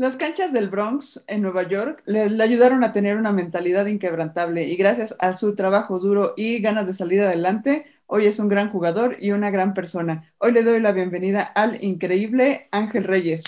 Las canchas del Bronx en Nueva York le, le, ayudaron a tener una mentalidad inquebrantable y gracias a su trabajo duro y ganas de salir adelante, hoy es un gran jugador y una gran persona. Hoy le doy la bienvenida al increíble Ángel Reyes.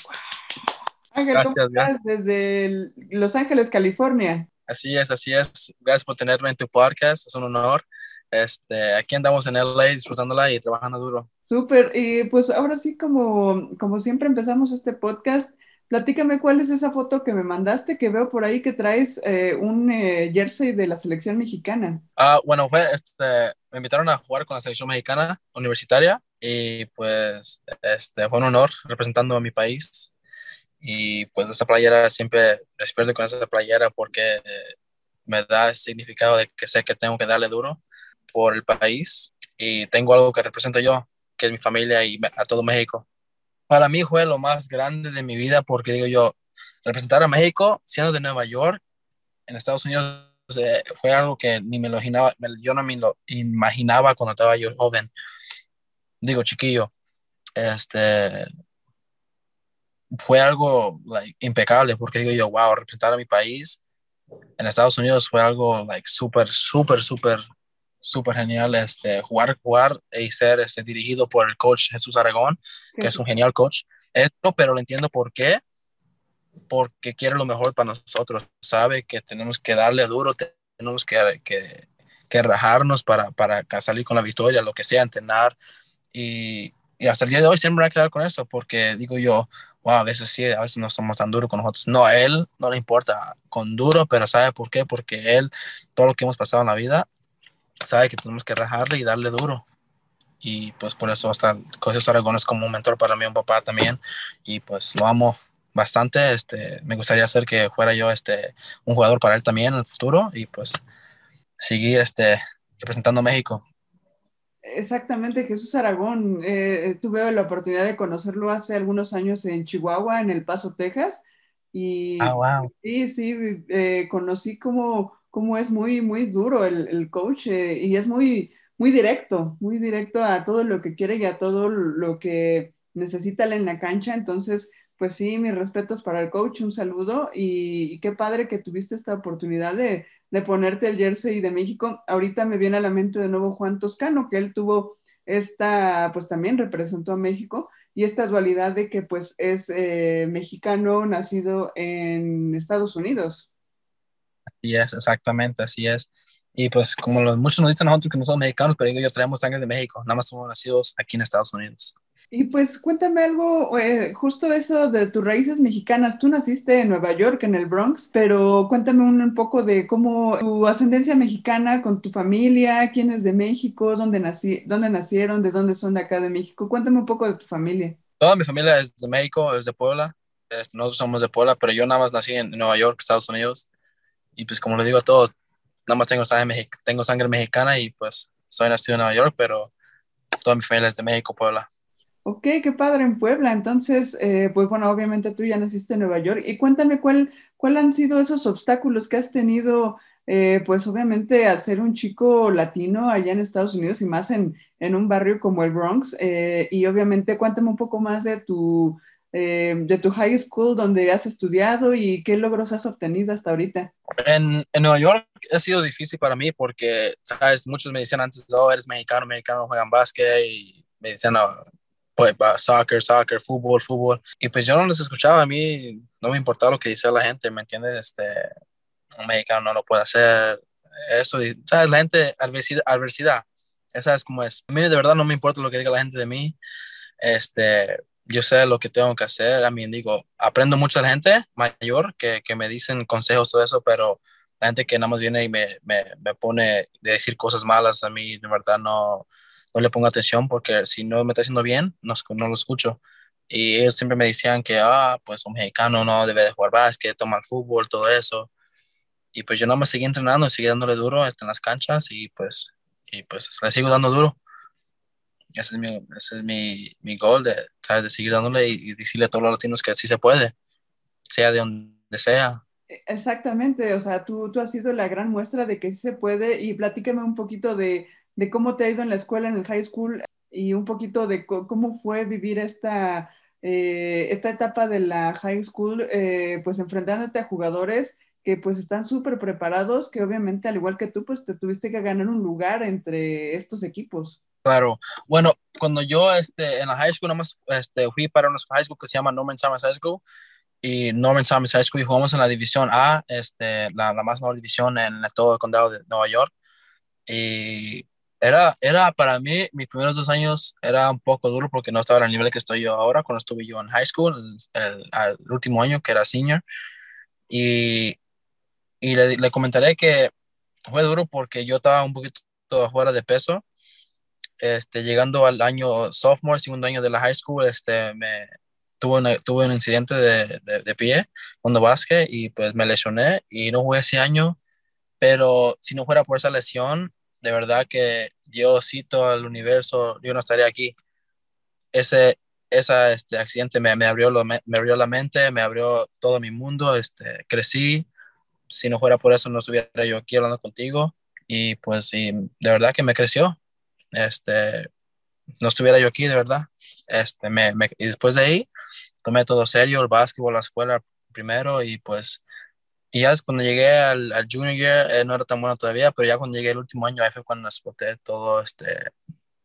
Ángel, gracias, ¿cómo estás? gracias. Desde Los Ángeles, California. Así es, así es. Gracias por tenerme en tu podcast, es un honor. Este, aquí andamos en LA disfrutándola y trabajando duro. Súper, y pues ahora sí, como, como siempre empezamos este podcast, platícame cuál es esa foto que me mandaste, que veo por ahí que traes eh, un eh, jersey de la selección mexicana. Ah, bueno, fue, este, me invitaron a jugar con la selección mexicana universitaria y pues este, fue un honor representando a mi país y pues esa playera siempre despierto con esa playera porque me da el significado de que sé que tengo que darle duro por el país y tengo algo que represento yo, que es mi familia y a todo México. Para mí fue lo más grande de mi vida porque digo yo, representar a México siendo de Nueva York en Estados Unidos eh, fue algo que ni me lo imaginaba, yo no me lo imaginaba cuando estaba yo joven, digo chiquillo, este, fue algo like, impecable porque digo yo, wow, representar a mi país en Estados Unidos fue algo like súper, súper, súper, súper genial este, jugar, jugar y ser este, dirigido por el coach Jesús Aragón, que es un genial coach. Esto, pero lo entiendo por qué, porque quiere lo mejor para nosotros, sabe que tenemos que darle duro, tenemos que, que, que rajarnos para, para salir con la victoria, lo que sea, entrenar y, y hasta el día de hoy siempre me voy a quedar con eso, porque digo yo, wow, a veces sí, a veces no somos tan duros con nosotros. No, a él no le importa con duro, pero ¿sabe por qué? Porque él, todo lo que hemos pasado en la vida, sabe que tenemos que rajarle y darle duro. Y pues por eso hasta José Aragón es como un mentor para mí, un papá también. Y pues lo amo bastante. Este, me gustaría hacer que fuera yo este, un jugador para él también en el futuro y pues seguir este, representando a México. Exactamente, Jesús Aragón. Eh, tuve la oportunidad de conocerlo hace algunos años en Chihuahua, en El Paso, Texas. Y ah, wow. sí, sí, eh, conocí cómo, cómo es muy, muy duro el, el coach eh, y es muy, muy directo, muy directo a todo lo que quiere y a todo lo que necesita en la cancha. Entonces, pues sí, mis respetos para el coach, un saludo y, qué padre que tuviste esta oportunidad de, de ponerte el jersey de México. Ahorita me viene a la mente de nuevo Juan Toscano, que él tuvo esta, pues también representó a México y esta dualidad de que pues es eh, mexicano nacido en Estados Unidos. Así es, exactamente, así es. Y pues como los, muchos nos dicen nosotros que no somos mexicanos, pero yo traemos sangre de México, nada más somos nacidos aquí en Estados Unidos. Y pues cuéntame algo, eh, justo eso de tus raíces mexicanas. Tú naciste en Nueva York, en el Bronx, pero cuéntame un, un, poco de cómo tu ascendencia mexicana con tu familia, quién es de México, dónde, nací, dónde nacieron, de dónde son de acá de México. Cuéntame un poco de tu familia. Toda mi familia es de México, es de Puebla. Este, nosotros somos de Puebla, pero yo nada más nací en Nueva York, Estados Unidos. Y pues como les digo a todos, nada más tengo sangre, tengo sangre mexicana y pues soy nacido en Nueva York, pero toda mi familia es de México, Puebla. Ok, qué padre en Puebla. Entonces, eh, pues bueno, obviamente tú ya naciste en Nueva York. Y cuéntame cuál, cuál han sido esos obstáculos que has tenido, eh, pues obviamente al ser un chico latino allá en Estados Unidos y más en, en un barrio como el Bronx. Eh, y obviamente cuéntame un poco más de tu, eh, de tu high school, donde has estudiado y qué logros has obtenido hasta ahorita. En, en Nueva York ha sido difícil para mí porque, sabes, muchos me decían antes, oh, eres mexicano, mexicano, juegan básquet y me decían, oh, pues, soccer, soccer, fútbol, fútbol. Y pues yo no les escuchaba, a mí no me importaba lo que decía la gente, ¿me entiendes? Este, un mexicano no lo puede hacer, eso, y, ¿sabes? La gente, adversidad, esa es como es. A mí de verdad no me importa lo que diga la gente de mí, este, yo sé lo que tengo que hacer, a mí digo, aprendo la gente mayor que, que me dicen consejos, todo eso, pero la gente que nada más viene y me, me, me pone de decir cosas malas, a mí de verdad no, no le pongo atención porque si no me está haciendo bien, no, no lo escucho. Y ellos siempre me decían que, ah, pues un mexicano no debe de jugar básquet, tomar fútbol, todo eso. Y pues yo nada más seguí entrenando, seguí dándole duro en las canchas y pues, y pues le sigo dando duro. Ese es mi, ese es mi, mi goal, de, ¿sabes? de seguir dándole y, decirle a todos los latinos que sí se puede, sea de donde sea. Exactamente, o sea, tú, tú has sido la gran muestra de que sí se puede y platícame un poquito de, de cómo te ha ido en la escuela, en el high school y un poquito de cómo fue vivir esta, eh, esta etapa de la high school, eh, pues enfrentándote a jugadores que pues están súper preparados, que obviamente al igual que tú, pues te tuviste que ganar un lugar entre estos equipos. Claro, bueno, cuando yo este, en la high school, nomás este, fui para una high school que se llama Norman Summers High School, y Norman Summers High School y jugamos en la división A, este, la, la más nueva división en todo el condado de Nueva York. Y era, era para mí, mis primeros dos años era un poco duro porque no estaba al nivel que estoy yo ahora, cuando estuve yo en high school, el, el, último año que era senior. Y, y le, le, comentaré que fue duro porque yo estaba un poquito fuera de peso. Este, llegando al año sophomore, segundo año de la high school, este, me, tuve, un incidente de, de, pie cuando básquet y pues me lesioné y no jugué ese año. Pero si no fuera por esa lesión, de verdad que Diosito al universo, yo no estaría aquí. Ese, esa, este accidente me, abrió lo, me, abrió la mente, me abrió todo mi mundo, este, crecí. Si no fuera por eso, no estuviera yo aquí hablando contigo. Y pues sí, de verdad que me creció. Este, no estuviera yo aquí, de verdad. Este, me, me, y después de ahí, tomé todo serio, el básquetbol, la escuela primero y pues y ya cuando llegué al, junior year, eh, no era tan bueno todavía, pero ya cuando llegué el último año, ahí fue cuando exploté todo, este,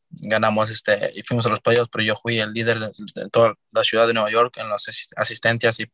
ganamos, este, y fuimos a los playoffs, pero yo fui el líder de, toda la ciudad de Nueva York en las asistencias y,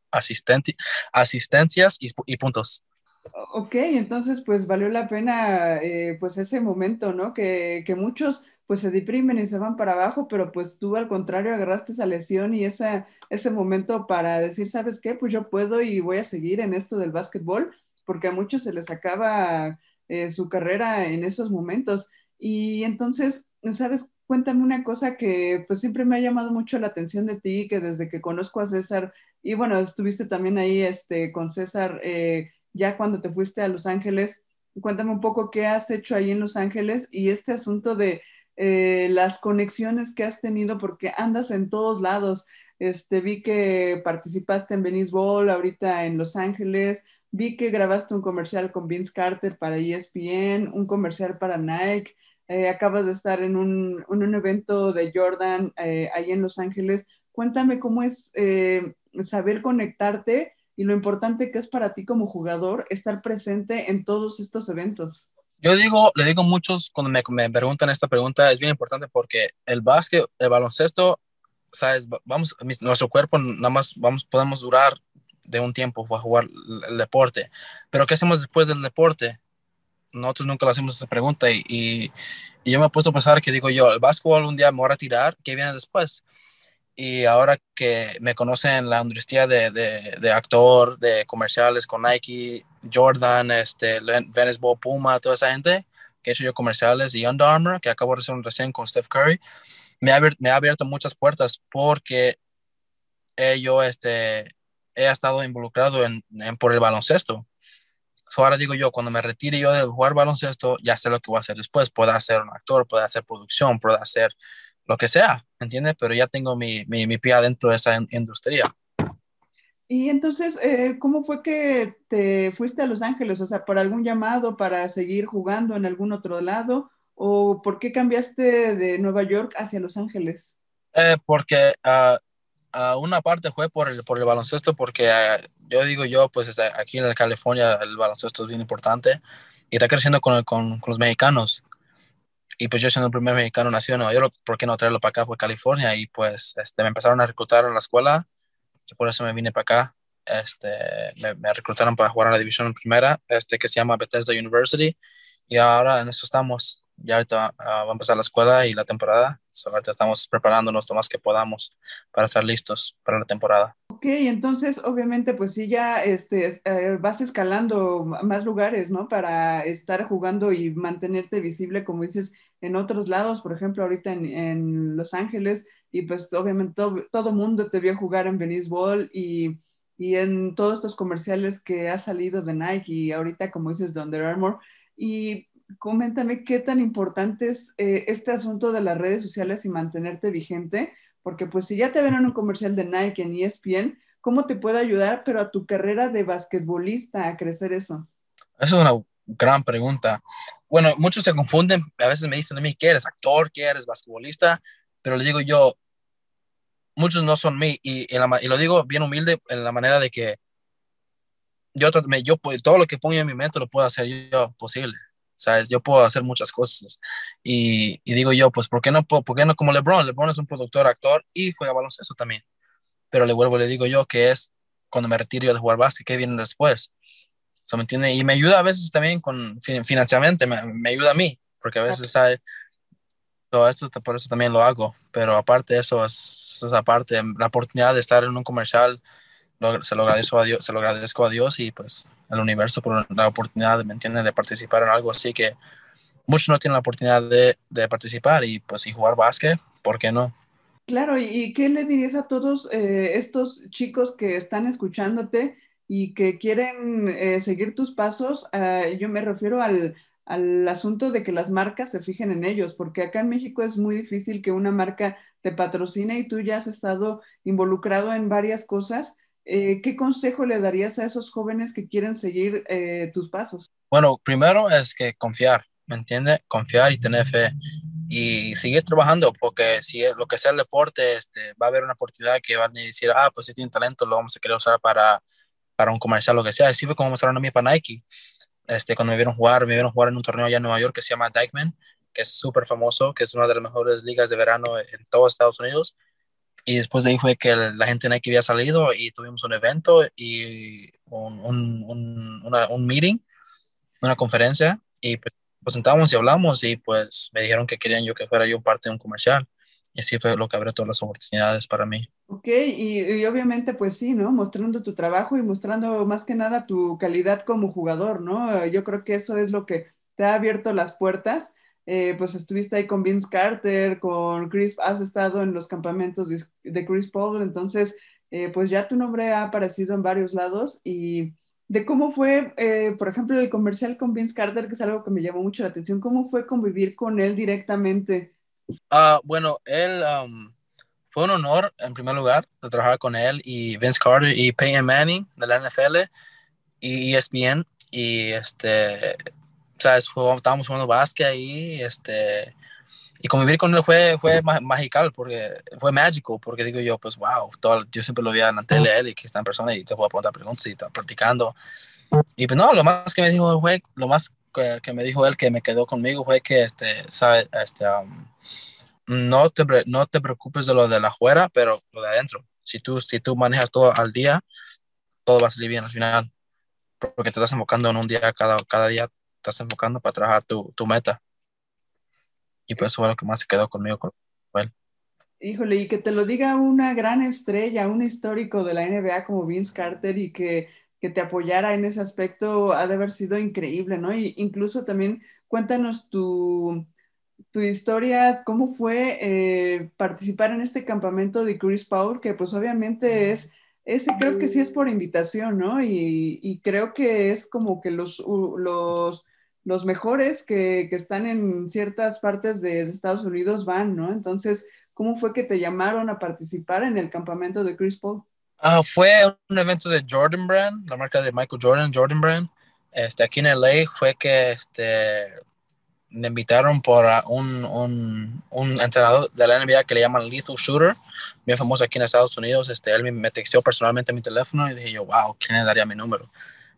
asistencias y, puntos. Ok, entonces pues valió la pena eh, pues ese momento, ¿no? Que, que muchos pues se deprimen y se van para abajo, pero pues tú al contrario agarraste esa lesión y esa, ese momento para decir, ¿sabes qué? Pues yo puedo y voy a seguir en esto del básquetbol, porque a muchos se les acaba eh, su carrera en esos momentos. Y entonces, ¿sabes? Cuéntame una cosa que pues siempre me ha llamado mucho la atención de ti, que desde que conozco a César, y bueno, estuviste también ahí este, con César eh, ya cuando te fuiste a Los Ángeles, cuéntame un poco qué has hecho ahí en Los Ángeles y este asunto de eh, las conexiones que has tenido porque andas en todos lados. Este, vi que participaste en Venice Bowl ahorita en Los Ángeles, vi que grabaste un comercial con Vince Carter para ESPN, un comercial para Nike, eh, acabas de estar en un, un evento de Jordan eh, ahí en Los Ángeles. Cuéntame cómo es eh, saber conectarte y lo importante que es para ti como jugador estar presente en todos estos eventos. Yo digo, le digo a muchos cuando me, me, preguntan esta pregunta, es bien importante porque el básquet, el baloncesto, sabes, vamos, nuestro cuerpo nada más vamos, podemos durar de un tiempo para jugar el deporte, pero ¿qué hacemos después del deporte? Nosotros nunca le hacemos esa pregunta y, y, y yo me he puesto a pensar que digo yo, el básquetbol un día me voy a retirar, ¿qué viene después? Y ahora que me conocen en la industria de, de, de, actor, de comerciales con Nike, Jordan, este, Venice Bowl, Puma, toda esa gente, que he hecho yo comerciales y Under Armour, que acabo de hacer un recién con Steph Curry, me ha, me ha abierto muchas puertas porque yo este, he estado involucrado en, en por el baloncesto. So ahora digo yo, cuando me retire yo de jugar baloncesto, ya sé lo que voy a hacer después. Puedo ser un actor, puedo hacer producción, puedo hacer lo que sea, ¿entiendes? Pero ya tengo mi, mi, mi pie adentro de esa industria. Y entonces, eh, ¿cómo fue que te fuiste a Los Ángeles? O sea, ¿por algún llamado para seguir jugando en algún otro lado? ¿O por qué cambiaste de Nueva York hacia Los Ángeles? Eh, porque uh, uh, una parte fue por el, por el baloncesto, porque uh, yo digo yo, pues aquí en California el baloncesto es bien importante y está creciendo con, el, con, con los mexicanos y pues yo siendo el primer mexicano nacido en Nueva York, ¿por qué no traerlo para acá, por California? Y pues este, me empezaron a reclutar en la escuela, por eso me vine para acá. Este, me, me, reclutaron para jugar en la división primera, este, que se llama Bethesda University, y ahora en eso estamos. Ya ahorita uh, va a empezar la escuela y la temporada, so, ahorita estamos preparándonos lo más que podamos para estar listos para la temporada. Ok, entonces obviamente pues sí ya este, eh, vas escalando más lugares, ¿no? Para estar jugando y mantenerte visible, como dices, en otros lados, por ejemplo, ahorita en, en Los Ángeles, y pues obviamente todo, todo mundo te vio jugar en Venice Ball y, y, en todos estos comerciales que ha salido de Nike y ahorita, como dices, de Under Armour. Y coméntame qué tan importante es eh, este asunto de las redes sociales y mantenerte vigente, porque pues si ya te ven en un comercial de Nike en ESPN, ¿cómo te puede ayudar, pero a tu carrera de basquetbolista a crecer eso? Esa es una gran pregunta. Bueno, muchos se confunden, a veces me dicen a mí, ¿qué eres actor? ¿Qué eres basquetbolista? Pero le digo yo, muchos no son mí y, y, lo digo bien humilde en la manera de que yo, yo todo lo que pongo en mi mente lo puedo hacer yo posible. ¿Sabes? Yo puedo hacer muchas cosas. Y, y, digo yo, pues, ¿por qué, no, ¿por qué no como LeBron? LeBron es un productor, actor y juega baloncesto también. Pero le vuelvo, le digo yo que es cuando me retiro de jugar básquet, ¿qué viene después? ¿me entiende? Y me ayuda a veces también con financieramente, me, me ayuda a mí, porque a veces, ¿sabes? Todo esto, por eso también lo hago. Pero aparte de eso, es, es aparte, la oportunidad de estar en un comercial, se lo agradezco a Dios, se lo agradezco a Dios y pues al universo por la oportunidad, ¿me entiendes?, de participar en algo así que muchos no tienen la oportunidad de, de participar y pues y jugar básquet, ¿por qué no? Claro, ¿y qué le dirías a todos eh, estos chicos que están escuchándote y que quieren eh, seguir tus pasos? Uh, yo me refiero al, al asunto de que las marcas se fijen en ellos, porque acá en México es muy difícil que una marca te patrocine y tú ya has estado involucrado en varias cosas eh, ¿qué consejo le darías a esos jóvenes que quieren seguir eh, tus pasos? Bueno, primero es que confiar, ¿me entiendes? Confiar y tener fe y seguir trabajando, porque si lo que sea el deporte, este, va a haber una oportunidad que van a decir, ah, pues si tiene talento, lo vamos a querer usar para, para un comercial, lo que sea. Así fue como mostraron a mí para Nike. Este, cuando me vieron jugar, me vieron jugar en un torneo allá en Nueva York que se llama Dykeman, que es súper famoso, que es una de las mejores ligas de verano en todos Estados Unidos y después de ahí fue que la gente en Nike había salido y tuvimos un evento y un, un, un meeting, una conferencia, y pues, pues y hablamos y pues me dijeron que querían yo que fuera yo parte de un comercial. Y así fue lo que abrió todas las oportunidades para mí. Ok, y, y, obviamente pues sí, ¿no? Mostrando tu trabajo y mostrando más que nada tu calidad como jugador, ¿no? Yo creo que eso es lo que te ha abierto las puertas eh, pues estuviste ahí con Vince Carter, con Chris, has estado en los campamentos de Chris Paul, entonces, eh, pues ya tu nombre ha aparecido en varios lados y de cómo fue, eh, por ejemplo, el comercial con Vince Carter, que es algo que me llamó mucho la atención, ¿cómo fue convivir con él directamente? Uh, bueno, él um, fue un honor, en primer lugar, de trabajar con él y Vince Carter y Peyton Manning de la NFL y ESPN y este ¿sabes? estábamos jugando básquet ahí, este, y convivir con él fue, fue magical, porque fue mágico, porque digo yo, pues, wow, todo, yo siempre lo veía en la tele él y que está en persona y te puedo preguntar preguntas y está practicando. Y pues no, lo más que me dijo, fue, lo más que, que, me dijo él que me quedó conmigo fue que, este, ¿sabes? Este, um, no, te, no te preocupes de lo de la afuera, pero lo de adentro. Si tú, si tú manejas todo al día, todo va a salir bien al final, porque te estás enfocando en un día cada, cada día estás enfocando para trabajar tu, tu meta. Y pues eso fue lo que más se quedó conmigo con él. Híjole, y que te lo diga una gran estrella, un histórico de la NBA como Vince Carter y que, que te apoyara en ese aspecto ha de haber sido increíble, ¿no? Y incluso también cuéntanos tu, tu historia, cómo fue eh, participar en este campamento de Chris Paul, que pues obviamente es ese creo que sí es por invitación, ¿no? Y, y creo que es como que los, los los mejores que, que, están en ciertas partes de Estados Unidos van, ¿no? Entonces, ¿cómo fue que te llamaron a participar en el campamento de Chris Paul? Uh, fue un evento de Jordan Brand, la marca de Michael Jordan, Jordan Brand. Este, aquí en LA fue que este, me invitaron por un, un, entrenador de la NBA que le llaman Lethal Shooter, bien famoso aquí en Estados Unidos. Este, él me, me personalmente mi teléfono y dije yo, wow, ¿quién le daría mi número?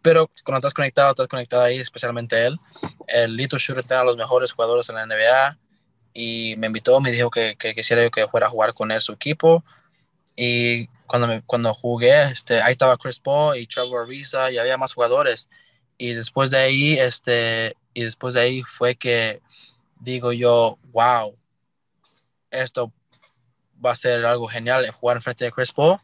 Pero cuando estás conectado, estás conectado ahí, especialmente él. El Lito Shooter tiene a los mejores jugadores en la NBA y me invitó, me dijo que, que quisiera que fuera a jugar con él su equipo. Y cuando, me, cuando jugué, este, ahí estaba Chris Paul y Trevor Ariza y había más jugadores. Y después de ahí, este, y después de ahí fue que digo yo, wow, esto va a ser algo genial, jugar en frente de Chris Paul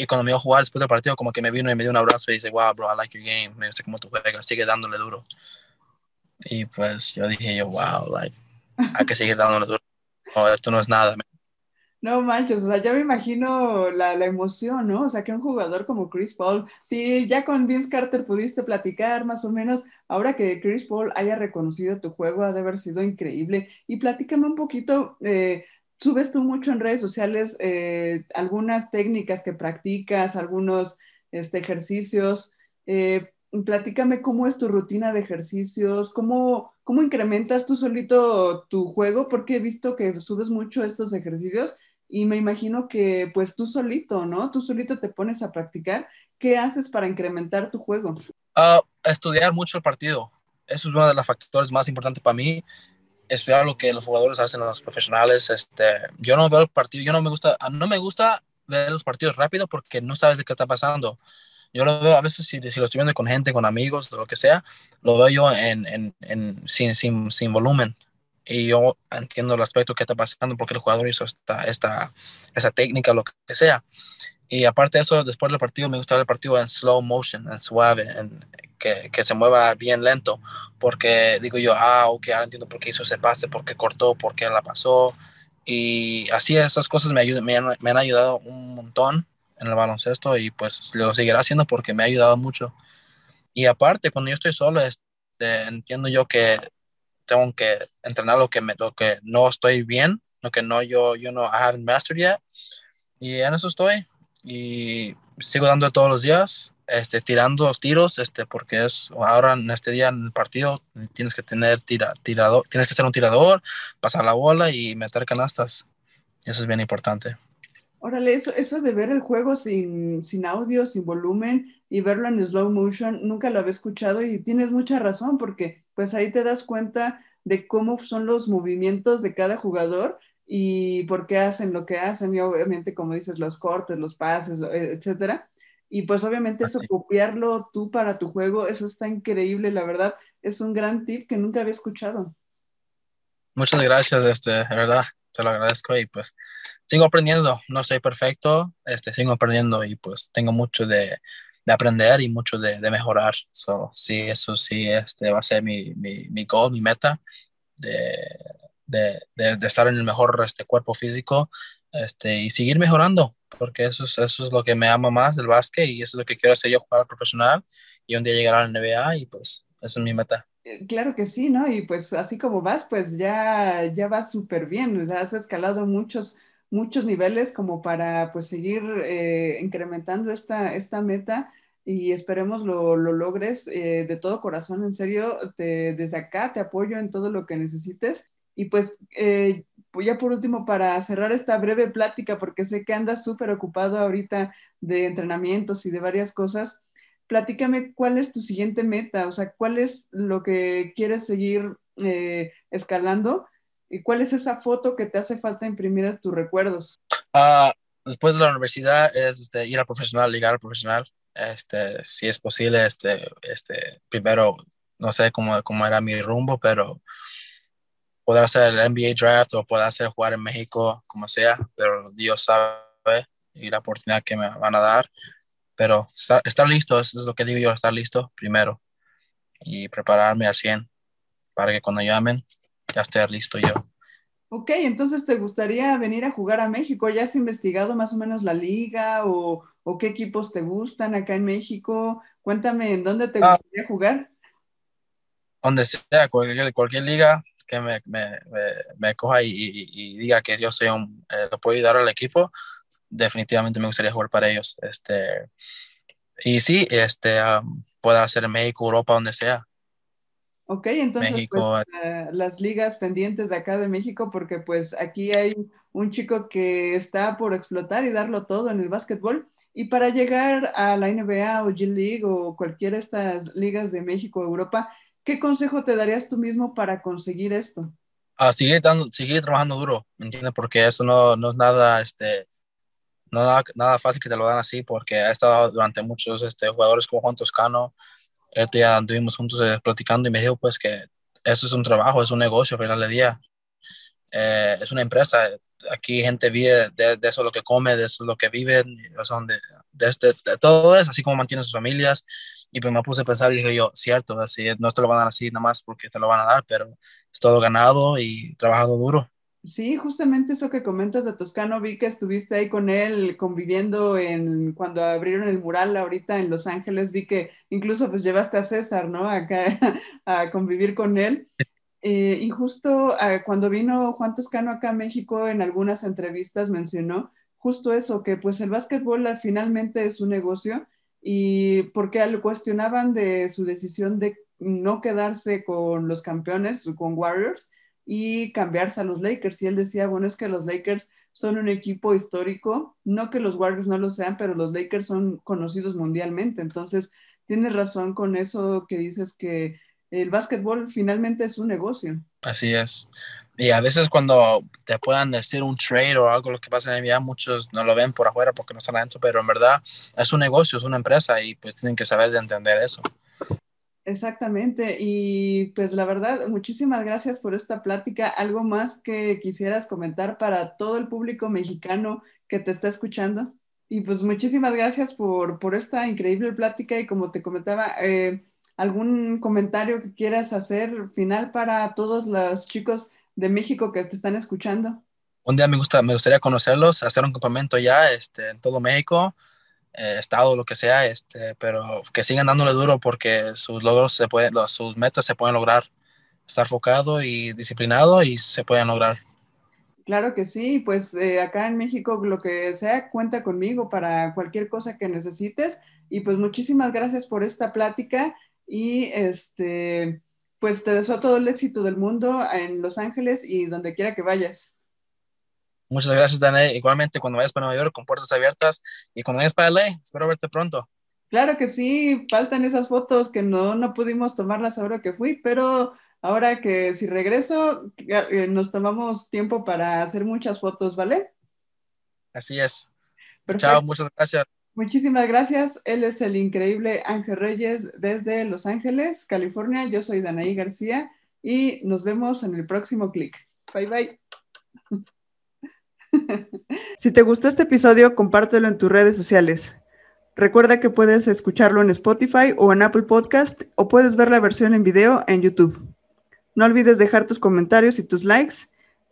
y cuando me iba a jugar después del partido, como que me vino y me dio un abrazo y dice, wow, bro, I like your game. Me gusta cómo tú juegas, sigue dándole duro. Y pues yo dije, yo, wow, like, hay que seguir dándole duro. No, esto no es nada. No manches, o sea, ya me imagino la, la, emoción, ¿no? O sea, que un jugador como Chris Paul, si ya con Vince Carter pudiste platicar más o menos, ahora que Chris Paul haya reconocido tu juego, ha de haber sido increíble. Y platícame un poquito, eh, subes tú mucho en redes sociales eh, algunas técnicas que practicas, algunos este, ejercicios. Eh, platícame cómo es tu rutina de ejercicios, cómo, cómo incrementas tú solito tu juego, porque he visto que subes mucho estos ejercicios y me imagino que pues tú solito, ¿no? Tú solito te pones a practicar. ¿Qué haces para incrementar tu juego? Uh, estudiar mucho el partido. Eso es uno de los factores más importantes para mí. Estudiar lo que los jugadores hacen, los profesionales. Este, yo no veo el partido, yo no me gusta, no me gusta ver los partidos rápido porque no sabes de qué está pasando. Yo lo veo a veces, si, si lo estoy viendo con gente, con amigos, lo que sea, lo veo yo en, en, en sin, sin, sin volumen y yo entiendo el aspecto que está pasando porque el jugador hizo esta, esta, esa técnica, lo que sea. Y aparte de eso, después del partido, me gusta el partido en slow motion, en suave, en, que, que, se mueva bien lento, porque digo yo, ah, ok, ahora entiendo por qué hizo ese pase, por qué cortó, por qué la pasó. Y así esas cosas me, ayudan, me, han, me han ayudado un montón en el baloncesto y pues lo seguirá haciendo porque me ha ayudado mucho. Y aparte, cuando yo estoy solo, este, entiendo yo que tengo que entrenar lo que, me, lo que no estoy bien, lo que no yo, yo no I haven't mastered yet. Y en eso estoy. Y sigo dando todos los días, este, tirando tiros, este, porque es ahora en este día en el partido tienes que tener tira, tirador, tienes que ser un tirador, pasar la bola y meter canastas. Eso es bien importante. Órale, eso, eso de ver el juego sin, sin audio, sin volumen y verlo en slow motion, nunca lo había escuchado y tienes mucha razón porque pues ahí te das cuenta de cómo son los movimientos de cada jugador y por qué hacen lo que hacen y obviamente como dices los cortes, los pases, e, etcétera. Y pues obviamente eso copiarlo tú para tu juego, eso está increíble, la verdad, es un gran tip que nunca había escuchado. Muchas gracias, este, de verdad se lo agradezco y pues sigo aprendiendo, no soy perfecto, este, sigo aprendiendo y pues tengo mucho de, de aprender y mucho de, de, mejorar. So, sí, eso sí este, va a ser mi, mi, mi goal, mi meta de, de, de, estar en el mejor este, cuerpo físico este, y seguir mejorando, porque eso es, eso es lo que me ama más del básquet y eso es lo que quiero hacer yo, jugar profesional y un día llegar a la NBA y pues esa es mi meta. Eh, claro que sí, ¿no? Y pues así como vas, pues ya, ya vas súper bien, o sea, has escalado muchos, muchos niveles como para pues seguir eh, incrementando esta, esta meta y esperemos lo, lo logres eh, de todo corazón, en serio, te, desde acá te apoyo en todo lo que necesites. Y pues, pues ya por último, para cerrar esta breve plática, porque sé que andas súper ocupado ahorita de entrenamientos y de varias cosas, platícame cuál es tu siguiente meta, o sea, cuál es lo que quieres seguir eh, escalando y cuál es esa foto que te hace falta imprimir a tus recuerdos. Uh, después de la universidad es este, ir al profesional, ligar al profesional, este, si es posible, este, este, primero, no sé cómo, cómo era mi rumbo, pero poder hacer el NBA draft o poder hacer jugar en México, como sea, pero Dios sabe y la oportunidad que me van a dar pero estar, listo, eso es lo que digo yo, estar listo primero y prepararme al 100 para que cuando llamen ya esté listo yo. Ok, entonces te gustaría venir a jugar a México. ¿Ya has investigado más o menos la liga o, o qué equipos te gustan acá en México? Cuéntame, ¿en dónde te ah. gustaría jugar? Donde sea, cualquier, cualquier liga que me, me, me, coja y, y, diga que yo soy un, eh, lo puedo ayudar al equipo, definitivamente me gustaría jugar para ellos. Este, y sí, este, um, pueda hacer México, Europa, donde sea. Ok, entonces México, pues, uh, las ligas pendientes de acá de México, porque pues aquí hay un chico que está por explotar y darlo todo en el básquetbol. Y para llegar a la NBA o G League o cualquiera de estas ligas de México o Europa, ¿qué consejo te darías tú mismo para conseguir esto? Ah, seguir, dando, seguir trabajando duro, ¿me entiendes? Porque eso no, no es nada, este, nada, nada fácil que te lo dan así porque ha estado durante muchos este, jugadores como Juan Toscano. El día anduvimos juntos eh, platicando y me dijo pues que eso es un trabajo, es un negocio al final del día. Eh, es una empresa. Aquí gente vive de, de, eso lo que come, de eso lo que viven, de, de, este, de, todo eso, así como mantienen sus familias. Y pues me puse a pensar y dije yo, cierto, así, no te lo van a dar así nada más porque te lo van a dar, pero es todo ganado y trabajado duro. Sí, justamente eso que comentas de Toscano, vi que estuviste ahí con él conviviendo en cuando abrieron el mural ahorita en Los Ángeles, vi que incluso pues llevaste a César, ¿no? Acá a convivir con él. Eh, y justo uh, cuando vino Juan Toscano acá a México, en algunas entrevistas mencionó justo eso, que pues el básquetbol finalmente es un negocio y porque lo cuestionaban de su decisión de no quedarse con los campeones, con Warriors, y cambiarse a los Lakers. Y él decía, bueno, es que los Lakers son un equipo histórico. No que los Warriors no lo sean, pero los Lakers son conocidos mundialmente. Entonces, tienes razón con eso que dices que el básquetbol finalmente es un negocio. Así es. Y a veces cuando te puedan decir un trade o algo lo que pasa en NBA, muchos no lo ven por afuera porque no están adentro, pero en verdad es un negocio, es una empresa y pues tienen que saber de entender eso. Exactamente. Y pues la verdad, muchísimas gracias por esta plática. ¿Algo más que quisieras comentar para todo el público mexicano que te está escuchando? Y pues muchísimas gracias por, por esta increíble plática y como te comentaba, eh, algún comentario que quieras hacer final para todos los chicos de México que te están escuchando. Un día me, gusta, me gustaría conocerlos, hacer un campamento ya este, en todo México eh, estado, lo que sea, este, pero que sigan dándole duro porque sus logros se pueden, sus metas se pueden lograr. Estar enfocado y disciplinado y se pueden lograr. Claro que sí, pues eh, acá en México lo que sea, cuenta conmigo para cualquier cosa que necesites y pues muchísimas gracias por esta plática y este, pues te deseo todo el éxito del mundo en Los Ángeles y donde quiera que vayas. Muchas gracias, Danae. Igualmente, cuando vayas para Nueva York, con puertas abiertas. Y cuando vayas para LA, espero verte pronto. Claro que sí, faltan esas fotos que no, no pudimos tomarlas ahora que fui, pero ahora que si regreso, eh, nos tomamos tiempo para hacer muchas fotos, ¿vale? Así es. Chao, muchas gracias. Muchísimas gracias. Él es el increíble Ángel Reyes desde Los Ángeles, California. Yo soy Danaí García y nos vemos en el próximo clic. Bye bye. Si te gustó este episodio, compártelo en tus redes sociales. Recuerda que puedes escucharlo en Spotify o en Apple Podcast o puedes ver la versión en video en YouTube. No olvides dejar tus comentarios y tus likes